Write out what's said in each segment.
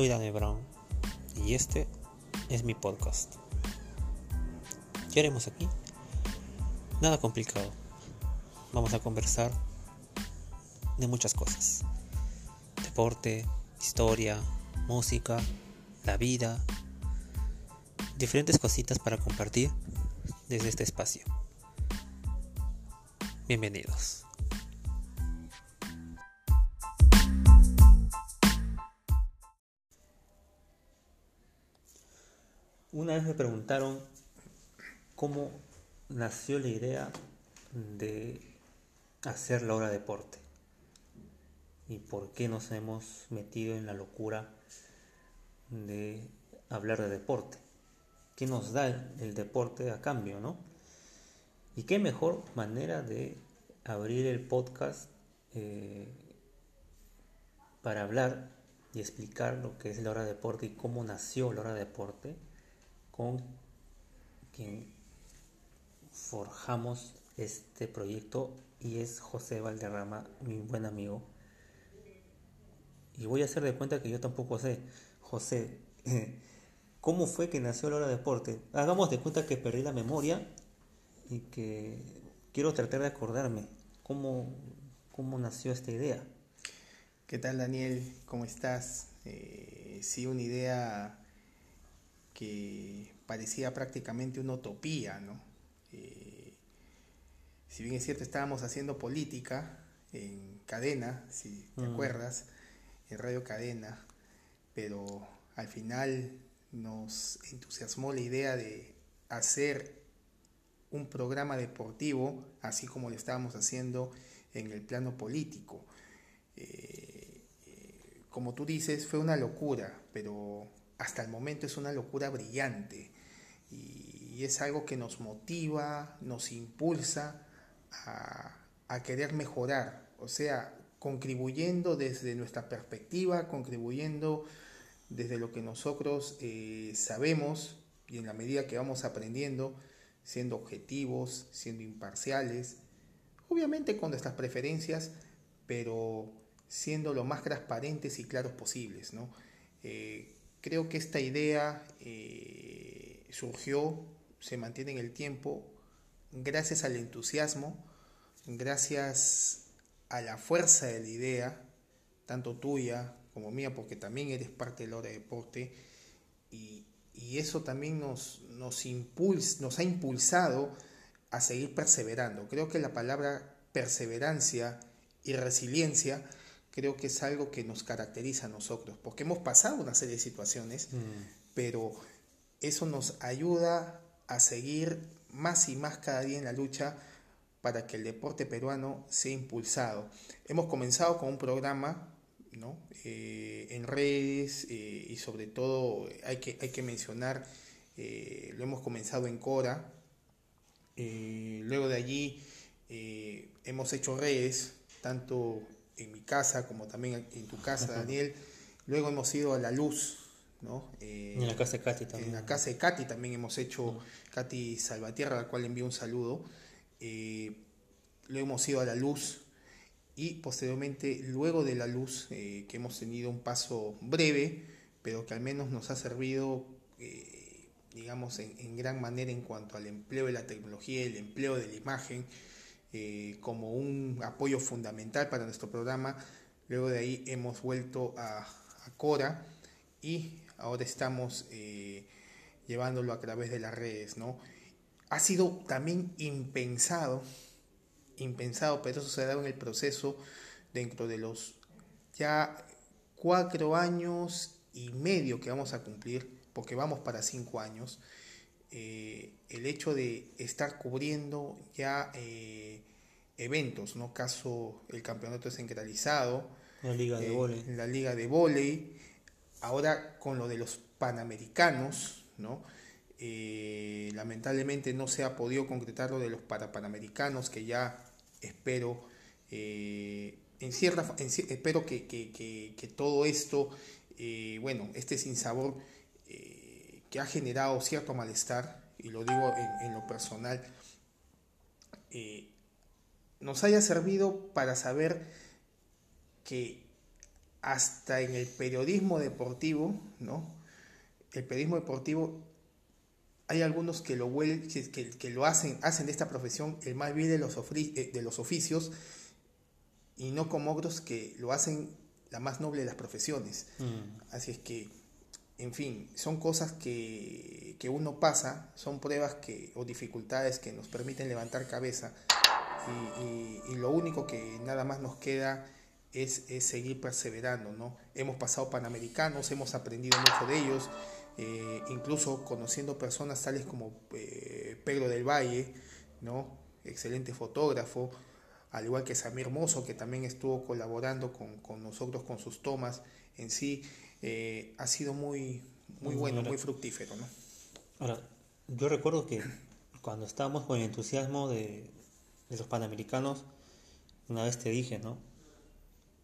Soy Daniel Brown y este es mi podcast. ¿Qué haremos aquí? Nada complicado. Vamos a conversar de muchas cosas. Deporte, historia, música, la vida, diferentes cositas para compartir desde este espacio. Bienvenidos. Una vez me preguntaron cómo nació la idea de hacer la hora de deporte y por qué nos hemos metido en la locura de hablar de deporte. ¿Qué nos da el, deporte a cambio, no? Y qué mejor manera de abrir el podcast eh, para hablar y explicar lo que es la hora de deporte y cómo nació la hora de deporte con quien forjamos este proyecto y es José Valderrama, mi buen amigo. Y voy a hacer de cuenta que yo tampoco sé, José, ¿cómo fue que nació la hora de deporte? Hagamos de cuenta que perdí la memoria y que quiero tratar de acordarme cómo, cómo nació esta idea. ¿Qué tal Daniel? ¿Cómo estás? Eh, sí, una idea que parecía prácticamente una utopía, ¿no? Eh, si bien es cierto, estábamos haciendo política en cadena, si te mm. acuerdas, en Radio Cadena, pero al final nos entusiasmó la idea de hacer un programa deportivo, así como lo estábamos haciendo en el plano político. Eh, eh, como tú dices, fue una locura, pero hasta el momento es una locura brillante y es algo que nos motiva, nos impulsa a, querer mejorar, o sea, contribuyendo desde nuestra perspectiva, contribuyendo desde lo que nosotros eh, sabemos y en la medida que vamos aprendiendo, siendo objetivos, siendo imparciales, obviamente con nuestras preferencias, pero siendo lo más transparentes y claros posibles. ¿no? Eh, Creo que esta idea eh, surgió, se mantiene en el tiempo, gracias al entusiasmo, gracias a la fuerza de la idea, tanto tuya como mía, porque también eres parte del hora de deporte, y, eso también nos, nos, nos ha impulsado a seguir perseverando. Creo que la palabra perseverancia y resiliencia creo que es algo que nos caracteriza a nosotros, porque hemos pasado una serie de situaciones, mm. pero eso nos ayuda a seguir más y más cada día en la lucha para que el deporte peruano sea impulsado. Hemos comenzado con un programa ¿no? Eh, en redes eh, y sobre todo hay que, hay que mencionar, eh, lo hemos comenzado en Cora, luego de allí hemos hecho redes, tanto en mi casa, como también en tu casa, Daniel. Luego hemos ido a la luz, ¿no? en la casa de Katy también. En la casa de Katy también hemos hecho, Katy Salvatierra, a la cual envío un saludo. Eh, luego hemos ido a la luz y posteriormente, luego de la luz, eh, que hemos tenido un paso breve, pero que al menos nos ha servido, eh, digamos, en, en, gran manera en cuanto al empleo de la tecnología, el empleo de la imagen, eh, como un apoyo fundamental para nuestro programa. Luego de ahí hemos vuelto a, Cora y ahora estamos eh, llevándolo a través de las redes. ¿no? Ha sido también impensado, impensado, pero eso se ha dado en el proceso dentro de los ya cuatro años y medio que vamos a cumplir, porque vamos para cinco años. Eh, el hecho de estar cubriendo ya eh, eventos, ¿no? Caso el campeonato centralizado, la liga de eh, la liga de volei, ahora con lo de los panamericanos, ¿no? lamentablemente no se ha podido concretar lo de los panamericanos que ya espero en cierta espero que, que, todo esto bueno este sinsabor que ha generado cierto malestar, y lo digo en, lo personal, eh, nos haya servido para saber que hasta en el periodismo deportivo, ¿no? El periodismo deportivo, hay algunos que lo, que, que lo hacen, hacen de esta profesión el más bien de los, eh, de los oficios y no como otros que lo hacen la más noble de las profesiones. Mm. Así es que, en fin, son cosas que, que, uno pasa, son pruebas que, o dificultades que nos permiten levantar cabeza y, lo único que nada más nos queda es, seguir perseverando, ¿no? Hemos pasado panamericanos, hemos aprendido mucho de ellos, eh, incluso conociendo personas tales como eh, Pedro del Valle, ¿no? Excelente fotógrafo, al igual que Samir Hermoso, que también estuvo colaborando con, nosotros con sus tomas en sí, eh, ha sido muy, muy bueno, muy fructífero, ¿no? Ahora, yo recuerdo que cuando estábamos con el entusiasmo de, de los panamericanos, una vez te dije, ¿no?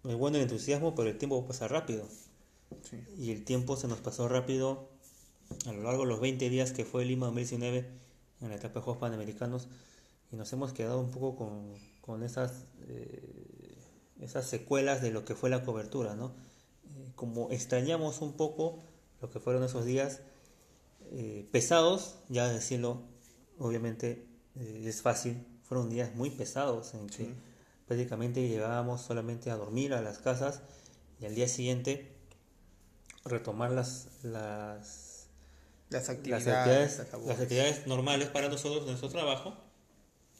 es bueno el entusiasmo, pero el tiempo pasa rápido. Y el tiempo se nos pasó rápido a lo largo de los 20 días que fue Lima 2019 en la etapa de Juegos Panamericanos y nos hemos quedado un poco con, con esas, eh, esas secuelas de lo que fue la cobertura, ¿no? Eh, como extrañamos un poco lo que fueron esos días eh, pesados, ya decirlo, obviamente es fácil, fueron días muy pesados en que prácticamente llegábamos solamente a dormir a las casas y al día siguiente retomar las, las, las, actividades, las, actividades, normales para nosotros, nuestro trabajo,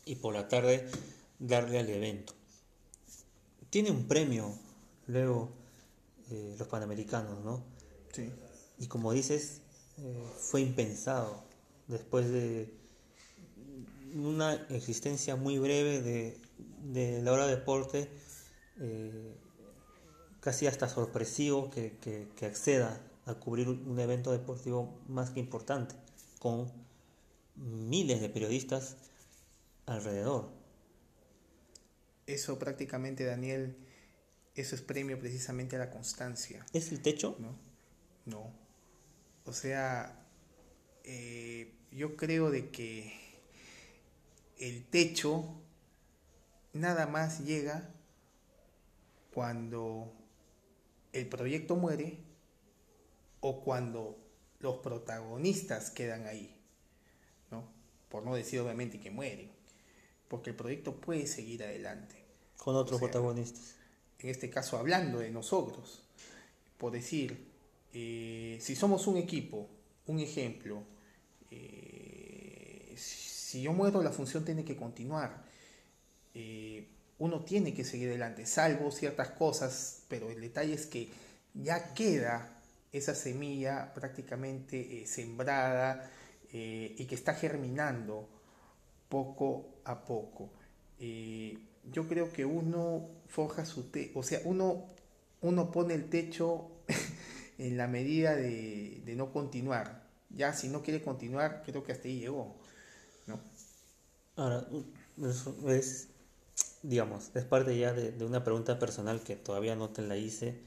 y por la tarde darle al evento. Tiene un premio luego eh, los Panamericanos, ¿no? Sí. Y como dices, eh, fue impensado después de una existencia muy breve de de la hora de deporte eh, casi hasta sorpresivo que, que, acceda a cubrir un evento deportivo más que importante, con miles de periodistas alrededor. Eso prácticamente, Daniel, eso es premio precisamente a la constancia. ¿Es el techo? No, no. O sea, eh, yo creo de que el techo nada más llega cuando el proyecto muere o cuando los protagonistas quedan ahí, ¿no? Por no decir obviamente que mueren, porque el proyecto puede seguir adelante. Con otros protagonistas. En este caso, hablando de nosotros, por decir, eh, si somos un equipo, un ejemplo, eh, si yo muero, la función tiene que continuar eh, uno tiene que seguir adelante, salvo ciertas cosas, pero el detalle es que ya queda esa semilla prácticamente sembrada y que está germinando poco a poco. Yo creo que uno forja su techo, o sea, uno, uno pone el techo en la medida de, de, no continuar. Ya si no quiere continuar, creo que hasta ahí llegó. ¿no? Ahora, es digamos, es parte ya de, una pregunta personal que todavía no te la hice eh,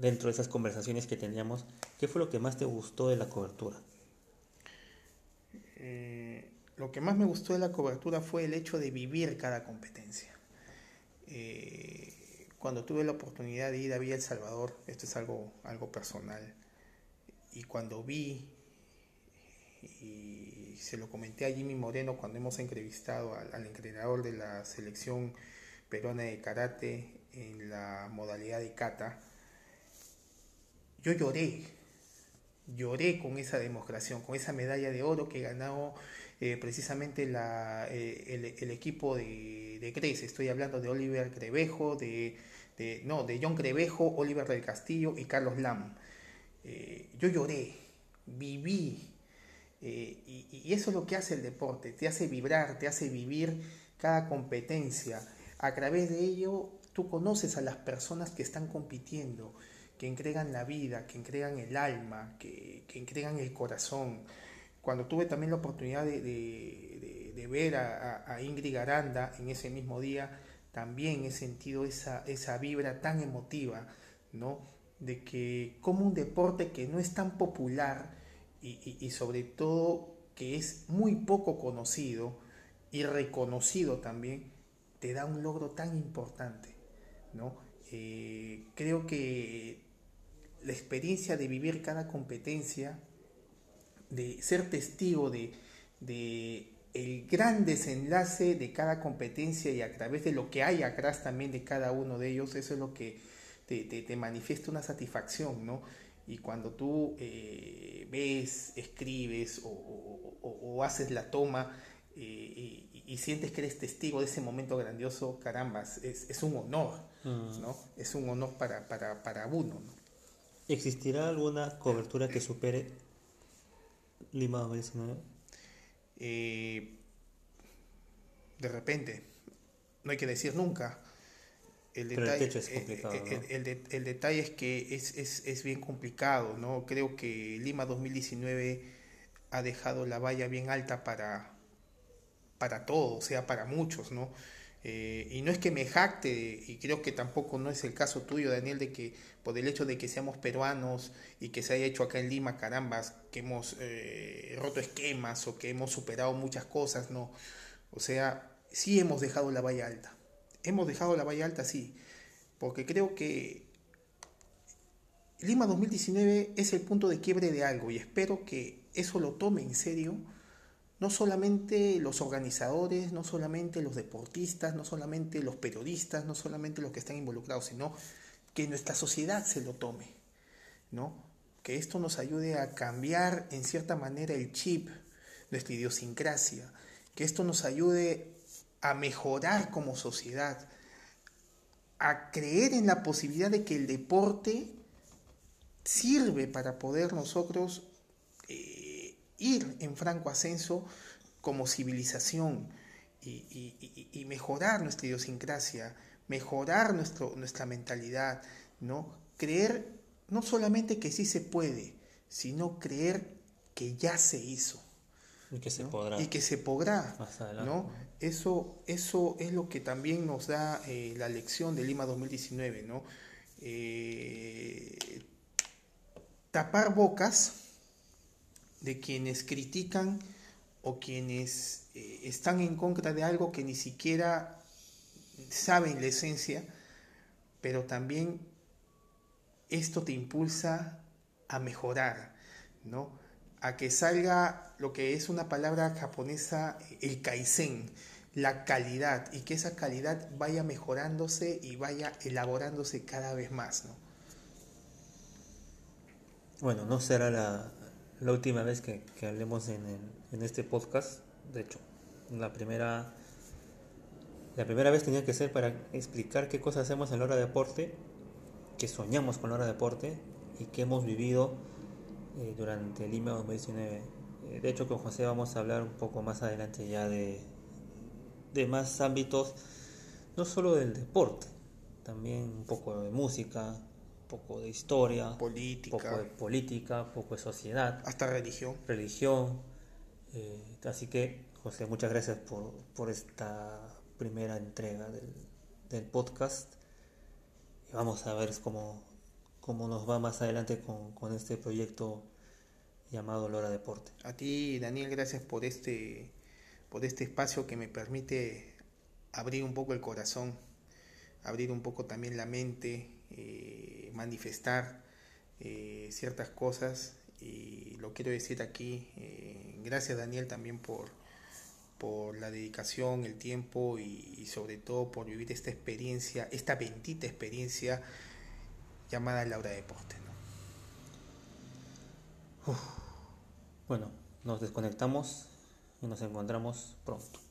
dentro de esas conversaciones que teníamos. ¿Qué fue lo que más te gustó de la cobertura? Eh, lo que más me gustó de la cobertura fue el hecho de vivir cada competencia. Eh, cuando tuve la oportunidad de ir a Villa El Salvador, esto es algo, algo personal, y cuando vi y se lo comenté a Jimmy Moreno cuando hemos entrevistado al, entrenador de la selección peruana de karate en la modalidad de kata, yo lloré, lloré con esa demostración, con esa medalla de oro que ganó eh, precisamente eh, el, equipo de, de. Estoy hablando de Oliver Crevejo, de, no, de John Crevejo, Oliver del Castillo y Carlos Lam. Eh, yo lloré, viví eh, y, eso es lo que hace el deporte, te hace vibrar, te hace vivir cada competencia. A través de ello tú conoces a las personas que están compitiendo, que entregan la vida, que entregan el alma, que, que entregan el corazón. Cuando tuve también la oportunidad de, de, ver a, a, Ingrid Garanda en ese mismo día, también he sentido esa, esa vibra tan emotiva, ¿no? De que como un deporte que no es tan popular, y, sobre todo que es muy poco conocido y reconocido también, te da un logro tan importante, ¿no? Eh, creo que la experiencia de vivir cada competencia, de ser testigo de, de el gran desenlace de cada competencia y a través de lo que hay atrás también de cada uno de ellos, eso es lo que te, te, manifiesta una satisfacción, ¿no? Y cuando tú eh, ves, escribes o, haces la toma eh, y, sientes que eres testigo de ese momento grandioso, carambas, es, es un honor, mm. ¿no? Es un honor para, para, para uno, ¿no? ¿Existirá alguna cobertura que supere Lima 2019? Eh, de repente, no hay que decir nunca. El detalle, es eh, eh, el, detalle es que es, es, es, bien complicado, ¿no? Creo que Lima 2019 ha dejado la valla bien alta para, para todo, o sea, para muchos, ¿no? Eh, y no es que me jacte, y creo que tampoco no es el caso tuyo, Daniel, de que por el hecho de que seamos peruanos y que se haya hecho acá en Lima, carambas, que hemos eh, roto esquemas o que hemos superado muchas cosas, no. O sea, sí hemos dejado la valla alta. Hemos dejado la valla alta, sí, porque creo que Lima 2019 es el punto de quiebre de algo y espero que eso lo tome en serio no solamente los organizadores, no solamente los deportistas, no solamente los periodistas, no solamente los que están involucrados, sino que nuestra sociedad se lo tome, ¿no? Que esto nos ayude a cambiar en cierta manera el chip, nuestra idiosincrasia, que esto nos ayude a mejorar como sociedad, a creer en la posibilidad de que el deporte sirve para poder nosotros ir en franco ascenso como civilización y, mejorar nuestra idiosincrasia, mejorar nuestro, nuestra mentalidad, ¿no? Creer no solamente que sí se puede, sino creer que ya se hizo. Y que se podrá. Y que se podrá. ¿no? Eso, eso es lo que también nos da eh, la lección de Lima 2019. ¿no? Eh, tapar bocas de quienes critican o quienes eh, están en contra de algo que ni siquiera saben la esencia, pero también esto te impulsa a mejorar, ¿no? A que salga lo que es una palabra japonesa, el kaizen, la calidad, y que esa calidad vaya mejorándose y vaya elaborándose cada vez más, ¿no? Bueno, no será la, la última vez que, hablemos en, en, este podcast. De hecho, la primera, la primera vez tenía que ser para explicar qué cosas hacemos en la hora de deporte, que soñamos con la hora de deporte y que hemos vivido eh, durante Lima 2019. Eh, de hecho, con José vamos a hablar un poco más adelante ya de, de más ámbitos, no solo del deporte, también un poco de música, poco de historia, política, poco de política, poco de sociedad, hasta religión. Religión. Eh, así que, José, muchas gracias por, por esta primera entrega del, del, podcast. Vamos a ver cómo, cómo nos va más adelante con, con este proyecto llamado Lora Deporte. A ti, Daniel, gracias por este, por este espacio que me permite abrir un poco el corazón, abrir un poco también la mente. Manifestar eh, ciertas cosas y lo quiero decir aquí. Eh, gracias Daniel también por, por la dedicación, el tiempo y, sobre todo por vivir esta experiencia, esta bendita experiencia llamada Laura Deporte. Bueno, nos desconectamos y nos encontramos pronto.